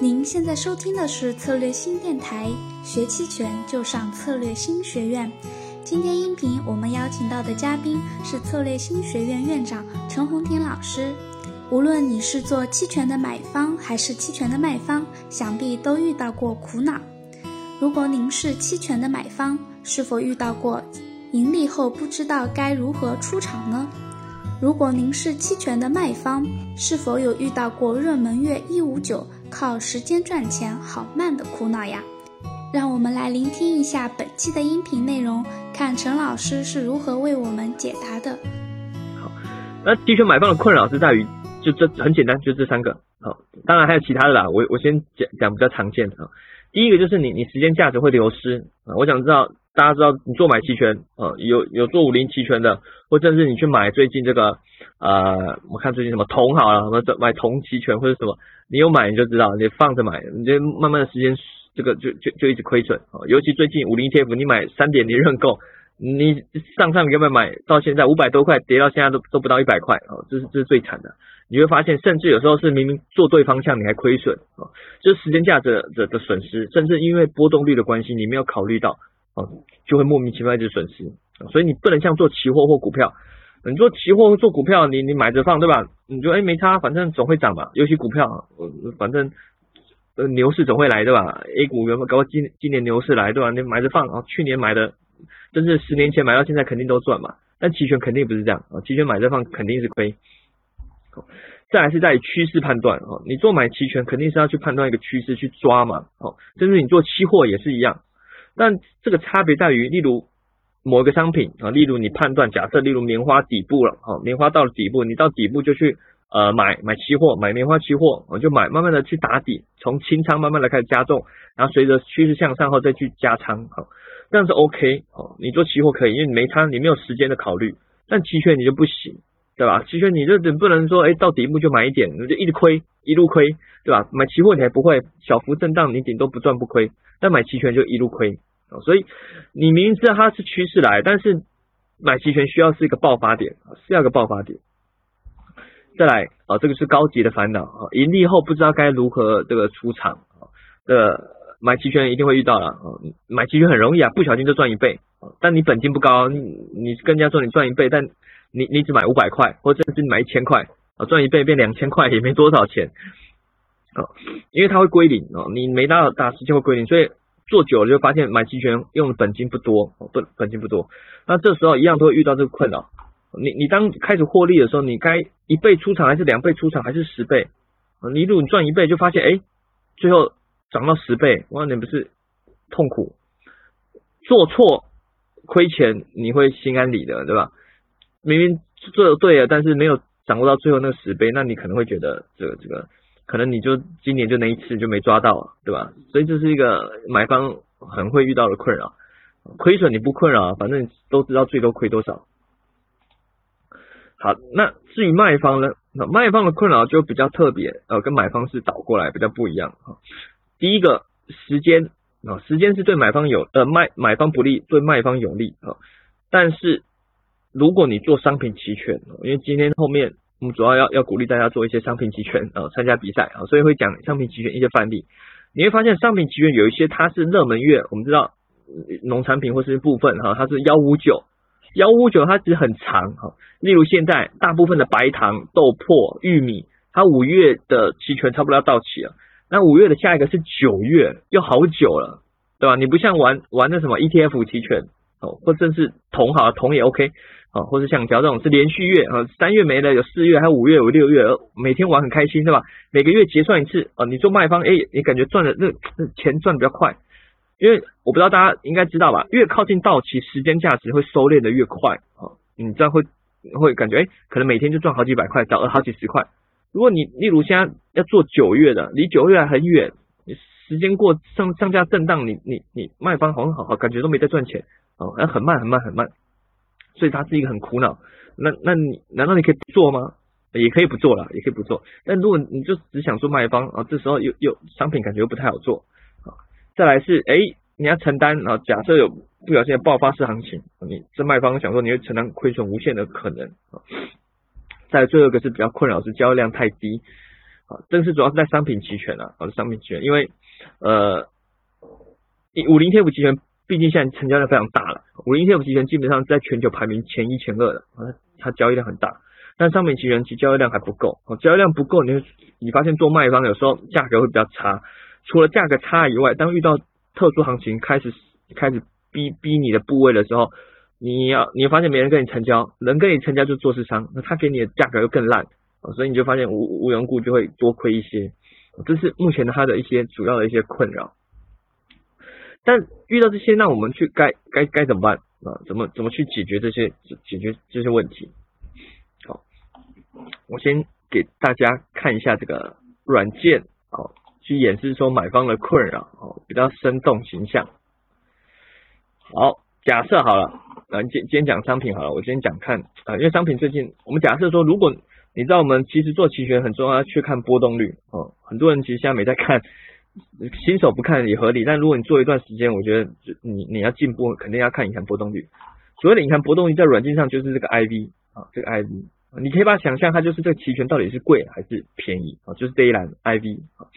您现在收听的是策略新电台，学期权就上策略新学院。今天音频我们邀请到的嘉宾是策略新学院院长陈红婷老师。无论你是做期权的买方还是期权的卖方，想必都遇到过苦恼。如果您是期权的买方，是否遇到过盈利后不知道该如何出场呢？如果您是期权的卖方，是否有遇到过热门月一五九靠时间赚钱好慢的苦恼呀？让我们来聆听一下本期的音频内容，看陈老师是如何为我们解答的。好，那的确买方的困扰是在于，就这很简单，就这三个。好，当然还有其他的啦，我我先讲讲比较常见的啊。第一个就是你你时间价值会流失啊，我想知道。大家知道你做买期权啊，有有做五零期权的，或者是你去买最近这个呃，我看最近什么铜好了，什么买铜期权或者什么，你有买你就知道，你放着买，你就慢慢的时间这个就就就一直亏损啊。尤其最近五零 ETF 你买三点零认购，你上上个月买到现在五百多块，跌到现在都都不到一百块啊，这是这是最惨的。你会发现，甚至有时候是明明做对方向你还亏损啊，就是时间价值的的损失，甚至因为波动率的关系，你没有考虑到。哦，就会莫名其妙一直损失，所以你不能像做期货或股票，你做期货做股票，你你买着放对吧？你就哎没差，反正总会涨吧。尤其股票，反正呃牛市总会来对吧？A 股原本搞今今年牛市来对吧？你买着放啊，去年买的，甚至十年前买到现在肯定都赚嘛。但期权肯定不是这样啊，期权买着放肯定是亏。再来是在趋势判断哦，你做买期权肯定是要去判断一个趋势去抓嘛。哦，甚至你做期货也是一样。但这个差别在于，例如某一个商品啊，例如你判断假设，例如棉花底部了，哈，棉花到了底部，你到底部就去呃买买期货，买棉花期货，我就买，慢慢的去打底，从清仓慢慢的开始加重，然后随着趋势向上后再去加仓，哈，这样是 OK，哦，你做期货可以，因为你没仓，你没有时间的考虑，但期权你就不行，对吧？期权你就不能说，哎，到底部就买一点，你就一直亏，一路亏，对吧？买期货你还不会，小幅震荡你顶多不赚不亏。但买期权就一路亏所以你明知道它是趋势来，但是买期权需要是一个爆发点是要个爆发点。再来啊，这个是高级的烦恼啊，盈利后不知道该如何这个出场啊，这买期权一定会遇到了啊，买期权很容易啊，不小心就赚一倍但你本金不高，你你跟人家说你赚一倍，但你你只买五百块，或者甚至你买一千块啊，赚一倍变两千块也没多少钱。啊，因为它会归零哦，你没到大时间会归零，所以做久了就发现买期权用的本金不多，不本金不多，那这时候一样都会遇到这个困扰。你你当开始获利的时候，你该一倍出场还是两倍出场还是十倍？你如果你赚一倍就发现哎，最后涨到十倍，哇，你不是痛苦？做错亏钱你会心安理得对吧？明明做的对了，但是没有掌握到最后那个十倍，那你可能会觉得这个这个。可能你就今年就那一次就没抓到，对吧？所以这是一个买方很会遇到的困扰。亏损你不困扰，反正都知道最多亏多少。好，那至于卖方呢？那卖方的困扰就比较特别，呃，跟买方是倒过来比较不一样哈。第一个时间啊，时间是对买方有呃卖买方不利，对卖方有利啊。但是如果你做商品期权，因为今天后面。我们主要要要鼓励大家做一些商品期权啊，参加比赛啊，所以会讲商品期权一些范例。你会发现商品期权有一些它是热门月，我们知道农产品或是部分哈，它是幺五九，幺五九它其实很长哈。例如现在大部分的白糖、豆粕、玉米，它五月的期权差不多要到期了，那五月的下一个是九月，又好久了，对吧？你不像玩玩那什么 ETF 期权哦，或者是铜好，铜也 OK。啊，或是橡胶这种是连续月啊，三月没了，有四月，还有五月，有六月，每天玩很开心，对吧？每个月结算一次啊，你做卖方，哎，你感觉赚的那那钱赚的比较快，因为我不知道大家应该知道吧，越靠近到期，时间价值会收敛的越快啊，你这样会会感觉哎，可能每天就赚好几百块，找好几十块。如果你例如现在要做九月的，离九月还很远，时间过上上下震荡，你你你卖方好像好好感觉都没在赚钱哦，那很慢很慢很慢。所以它是一个很苦恼，那那你难道你可以不做吗？也可以不做了，也可以不做。但如果你就只想做卖方啊，这时候又又商品感觉又不太好做啊。再来是哎，你要承担啊，假设有不小心爆发式行情，你这卖方想说你会承担亏损无限的可能啊。再最后一个是比较困扰是交易量太低啊，这个是主要是在商品期权啊，啊，商品期权，因为呃，五零 TF 期权毕竟现在成交量非常大了，五零 TF 期权基本上在全球排名前一前二的，啊，它交易量很大，但商品期权其交易量还不够，啊，交易量不够，你你发现做卖方有时候价格会比较差，除了价格差以外，当遇到特殊行情开始开始逼逼你的部位的时候，你要你发现没人跟你成交，能跟你成交就做市商，那他给你的价格又更烂。所以你就发现无无缘故就会多亏一些，这是目前的它的一些主要的一些困扰。但遇到这些，那我们去该该该怎么办啊？怎么怎么去解决这些解决这些问题？好，我先给大家看一下这个软件，好，去演示说买方的困扰，哦，比较生动形象。好，假设好了，那今今天讲商品好了，我先讲看啊，因为商品最近我们假设说如果你知道我们其实做期权很重要，去看波动率哦。很多人其实现在没在看，新手不看也合理。但如果你做一段时间，我觉得你你要进步，肯定要看隐含波动率。所谓的隐含波动率在软件上就是这个 IV 啊，这个 IV，你可以把它想象它就是这个期权到底是贵还是便宜啊，就是这一栏 IV 啊，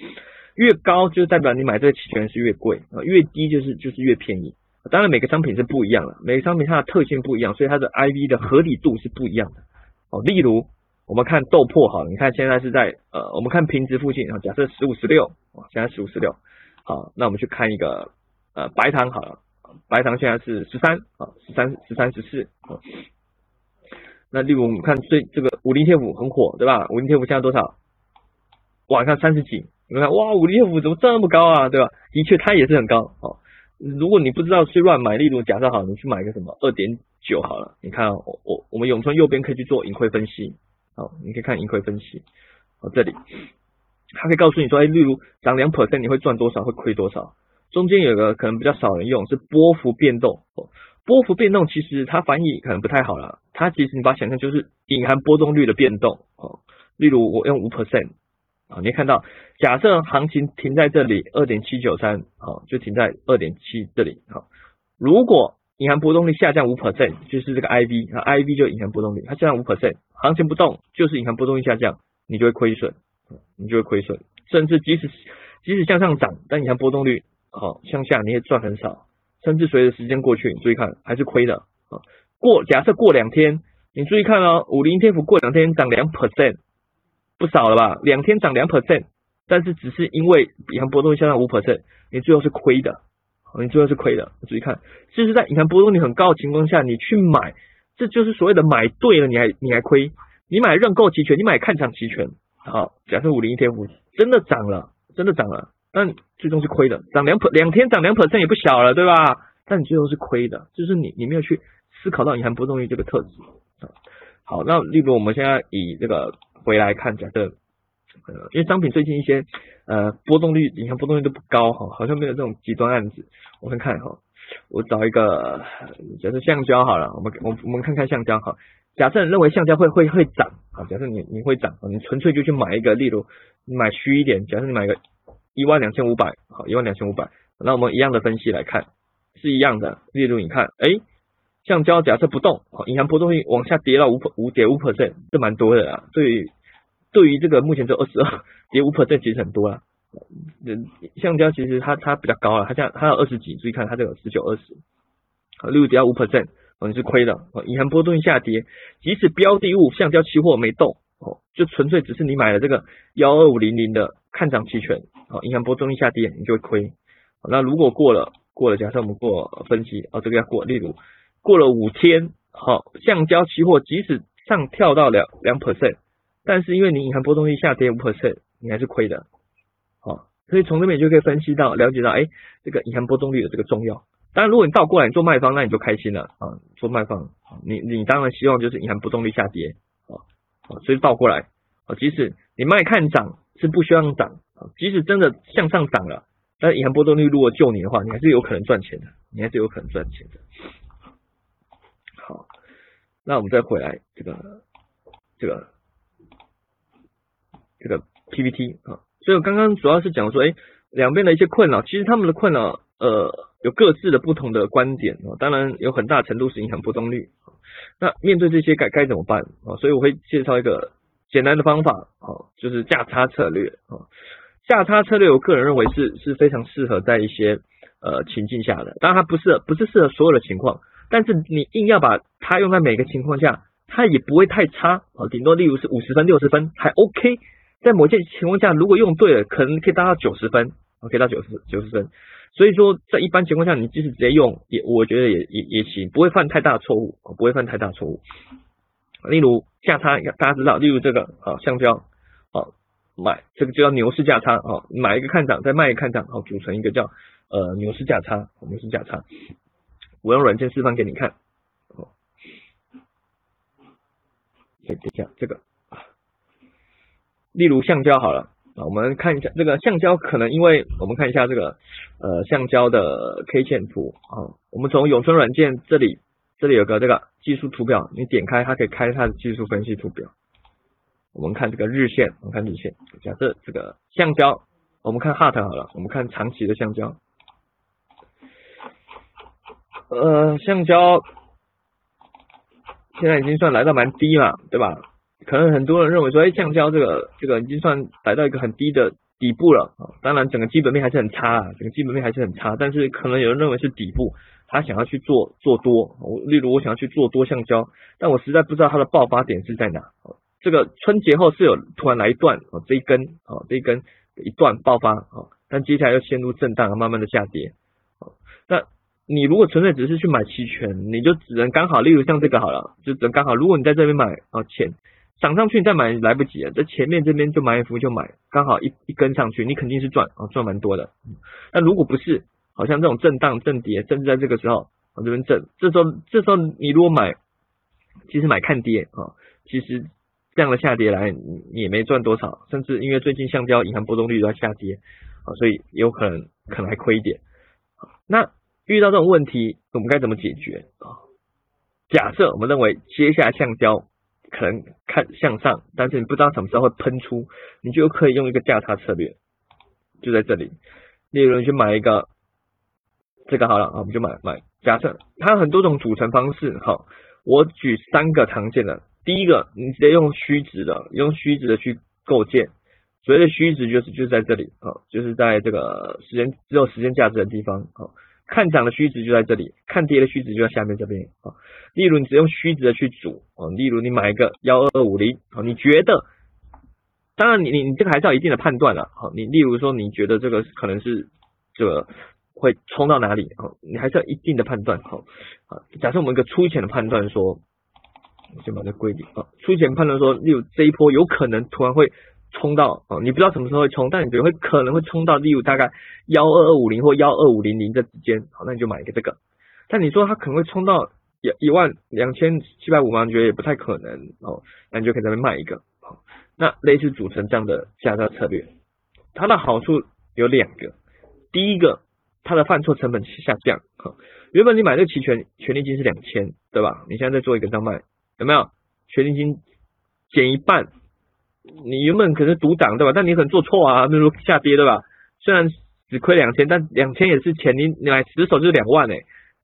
越高就代表你买这个期权是越贵啊，越低就是就是越便宜。当然每个商品是不一样的，每个商品它的特性不一样，所以它的 IV 的合理度是不一样的哦。例如。我们看豆粕好，你看现在是在呃，我们看平值附近啊，假设十五十六，啊现在十五十六，好，那我们去看一个呃白糖好了，白糖现在是十三啊，十三十三十四，那例如我们看最这个五零贴五很火对吧？五零贴五现在多少？晚上三十几，你看哇，五零贴五怎么这么高啊？对吧？的确它也是很高哦。如果你不知道去乱买，例如假设好，你去买个什么二点九好了，你看我我我们永春右边可以去做盈亏分析。好，你可以看盈亏分析。好，这里它可以告诉你说，哎，例如涨两 percent 你会赚多少，会亏多少。中间有个可能比较少人用，是波幅变动。哦波幅变动其实它翻译可能不太好了，它其实你把它想象就是隐含波动率的变动。哦，例如我用五 percent，啊，你看到假设行情停在这里二点七九三，好，就停在二点七这里。好，如果隐含波动率下降五 percent，就是这个 IV，啊，IV 就隐含波动率，它下降五 percent，行情不动，就是隐含波动率下降，你就会亏损，你就会亏损，甚至即使即使向上涨，但隐含波动率好向下你也赚很少，甚至随着时间过去，你注意看还是亏的，啊，过假设过两天，你注意看哦，五零天 f 过两天涨两 percent，不少了吧？两天涨两 percent，但是只是因为隐含波动率下降五 percent，你最后是亏的。你最后是亏的，注意看，就是在隐含波动率很高的情况下，你去买，这就是所谓的买对了，你还你还亏。你买认购期权，你买看涨期权，好，假设五零一天五真的涨了，真的涨了，但最终是亏的，涨两 per 两天涨两百分也不小了，对吧？但你最后是亏的，就是你你没有去思考到隐含波动率这个特质。好，那例如我们现在以这个回来看，假设。呃，因为商品最近一些呃波动率，你看波动率都不高哈，好像没有这种极端案子。我看看哈，我找一个，假设橡胶好了，我们我我们看看橡胶哈。假设你认为橡胶会会会涨啊，假设你你会涨，你纯粹就去买一个，例如你买虚一点，假设你买个一万两千五百，好一万两千五百，那我们一样的分析来看，是一样的。例如你看，哎，橡胶假设不动，好，银行波动率往下跌到五五点五 percent，这蛮多的啊，对于。对于这个目前只有二十二，跌五 percent 其实很多了。嗯，橡胶其实它它比较高了，它像它有二十几，注意看它这个十九二十，好，六只要五 percent，哦你是亏的。哦，隐含波动下跌，即使标的物橡胶期货没动，哦，就纯粹只是你买了这个幺二五零零的看涨期权，哦，银行波动下跌，你就会亏。那如果过了过了，假设我们过分析，哦这个要过，例如过了五天，好，橡胶期货即使上跳到两两 percent。但是因为你隐含波动率下跌五 percent，你还是亏的，好，所以从这边就可以分析到、了解到，哎，这个隐含波动率的这个重要。当然，如果你倒过来你做卖方，那你就开心了啊，做卖方，你你当然希望就是隐含波动率下跌，啊，所以倒过来，啊，即使你卖看涨是不需要涨，啊，即使真的向上涨了，但隐含波动率如果救你的话，你还是有可能赚钱的，你还是有可能赚钱的。好，那我们再回来这个这个。这个 PPT 啊，所以我刚刚主要是讲说，哎，两边的一些困扰，其实他们的困扰，呃，有各自的不同的观点啊，当然有很大程度是影响波动率。那面对这些该该怎么办啊？所以我会介绍一个简单的方法啊，就是价差策略啊。价差策略，我个人认为是是非常适合在一些呃情境下的，当然它不是不是适合所有的情况，但是你硬要把它用在每个情况下，它也不会太差啊，顶多例如是五十分六十分还 OK，在某些情况下如果用对了，可能可以达到九十分，可以到九十九十分，所以说在一般情况下，你即使直接用也我觉得也也也行，不会犯太大错误，不会犯太大错误。例如价差，大家知道，例如这个啊橡胶，好。买这个就叫牛市价差啊，买一个看涨，再卖一个看涨，好组成一个叫呃牛市价差，牛市价差。我用软件示范给你看，哦，等一下这个，例如橡胶好了啊，我们看一下这个橡胶，可能因为我们看一下这个呃橡胶的 K 线图啊，我们从永春软件这里这里有个这个技术图表，你点开它可以开它的技术分析图表。我们看这个日线，我们看日线。假设这个橡胶，我们看 h a t 好了，我们看长期的橡胶。呃，橡胶现在已经算来到蛮低了，对吧？可能很多人认为说，哎，橡胶这个这个已经算来到一个很低的底部了啊。当然，整个基本面还是很差，整个基本面还是很差。但是可能有人认为是底部，他想要去做做多。我例如我想要去做多橡胶，但我实在不知道它的爆发点是在哪。这个春节后是有突然来一段哦，这一根哦，这一根一段爆发哦，但接下来又陷入震荡，慢慢的下跌。那你如果纯粹只是去买期权，你就只能刚好，例如像这个好了，就只能刚好，如果你在这边买哦，钱涨上去你再买来不及了，在前面这边就埋伏就买，刚好一一根上去，你肯定是赚啊，赚蛮多的。那如果不是，好像这种震荡震跌，甚至在这个时候往这边震，这时候这时候你如果买，其实买看跌啊，其实。这样的下跌来，你也没赚多少，甚至因为最近橡胶银行波动率都在下跌啊，所以有可能可能还亏一点。那遇到这种问题，我们该怎么解决啊？假设我们认为接下来橡胶可能看向上，但是你不知道什么时候会喷出，你就可以用一个价差策略，就在这里。例如你去买一个这个好了啊，我们就买买。假设它有很多种组成方式，好，我举三个常见的。第一个，你直接用虚值的，用虚值的去构建。所谓的虚值就是就在这里啊，就是在这个时间只有时间价值的地方啊。看涨的虚值就在这里，看跌的虚值就在下面这边啊。例如你只用虚值的去组啊，例如你买一个幺二二五零啊，你觉得，当然你你你这个还是要一定的判断了啊，你例如说你觉得这个可能是这个会冲到哪里啊，你还是要一定的判断好啊。假设我们一个粗浅的判断说。先把这归零啊。出钱判断说，例如这一波有可能突然会冲到啊，你不知道什么时候会冲，但你觉得会可能会冲到，例如大概幺二二五零或幺二五零零这之间，好，那你就买一个这个。但你说它可能会冲到一一万两千七百五吗？你觉得也不太可能哦，那你就可以在那边卖一个。好，那类似组成这样的价差策略，它的好处有两个，第一个，它的犯错成本下降。好，原本你买这个期权权利金是两千，对吧？你现在再做一个这样卖。有没有权利金减一半？你原本可能独涨对吧？但你可能做错啊，比如下跌对吧？虽然只亏两千，但两千也是钱，你你买十手就是两万哎，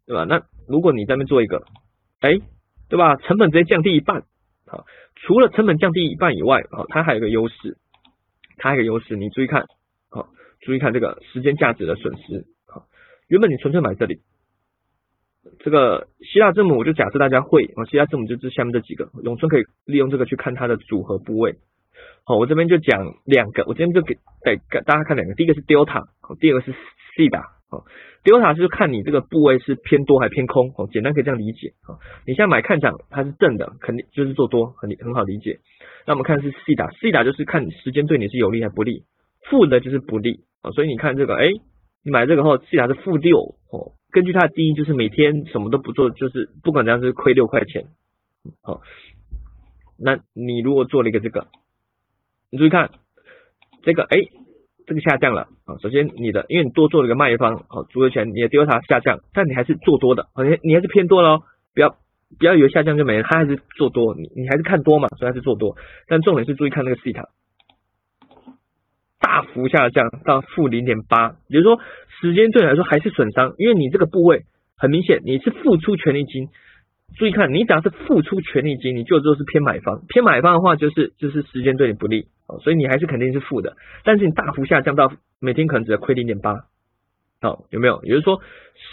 对吧？那如果你在那做一个，哎，对吧？成本直接降低一半，好，除了成本降低一半以外，好，它还有个优势，它还有个优势，你注意看，好，注意看这个时间价值的损失，好，原本你纯粹买这里。这个希腊字母，我就假设大家会啊，希腊字母就是下面这几个，永春可以利用这个去看它的组合部位。好，我这边就讲两个，我这边就给给大家看两个，第一个是 delta，第二个是 c 打。好，delta 是看你这个部位是偏多还偏空，哦，简单可以这样理解。好，你现在买看涨，它是正的，肯定就是做多，很很好理解。那我们看是 c 打，c 打就是看你时间对你是有利还是不利，负的就是不利。啊，所以你看这个，哎，你买这个后，c 打是负六，哦。根据它的定义，就是每天什么都不做，就是不管怎样是亏六块钱。好，那你如果做了一个这个，你注意看这个，哎，这个下降了啊。首先你的，因为你多做了一个卖方，好，足额钱你的丢它下降，但你还是做多的，你你还是偏多喽。不要不要以为下降就没了，它还是做多，你你还是看多嘛，所以还是做多。但重点是注意看那个西塔。大幅下降到负零点八，也就是说时间对你来说还是损伤，因为你这个部位很明显你是付出权利金，注意看，你只要是付出权利金，你就都是偏买方。偏买方的话，就是就是时间对你不利哦，所以你还是肯定是负的。但是你大幅下降到每天可能只亏零点八，哦，有没有？也就是说，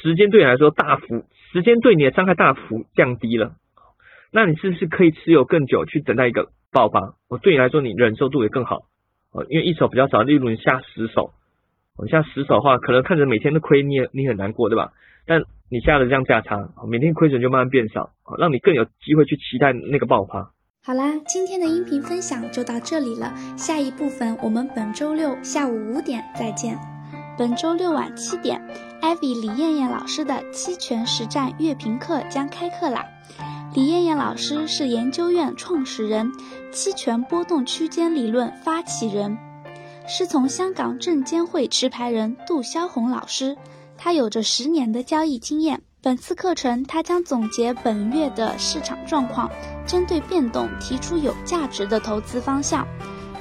时间对你来说大幅，时间对你的伤害大幅降低了。那你是不是可以持有更久，去等待一个爆发？我对你来说，你忍受度也更好哦，因为一手比较少，例如你下十手，我下十手的话，可能看着每天都亏，你也你很难过，对吧？但你下的这样价差，每天亏损就慢慢变少，让你更有机会去期待那个爆发。好啦，今天的音频分享就到这里了，下一部分我们本周六下午五点再见。本周六晚七点，艾比李艳艳老师的期权实战月评课将开课啦。李艳艳老师是研究院创始人，期权波动区间理论发起人，师从香港证监会持牌人杜霄红老师。他有着十年的交易经验。本次课程，他将总结本月的市场状况，针对变动提出有价值的投资方向。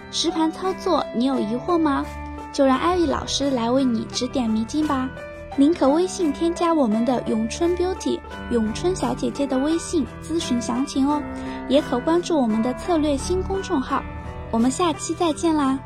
实盘操作，你有疑惑吗？就让艾薇老师来为你指点迷津吧。您可微信添加我们的咏春 Beauty 咏春小姐姐的微信咨询详情哦，也可关注我们的策略新公众号。我们下期再见啦！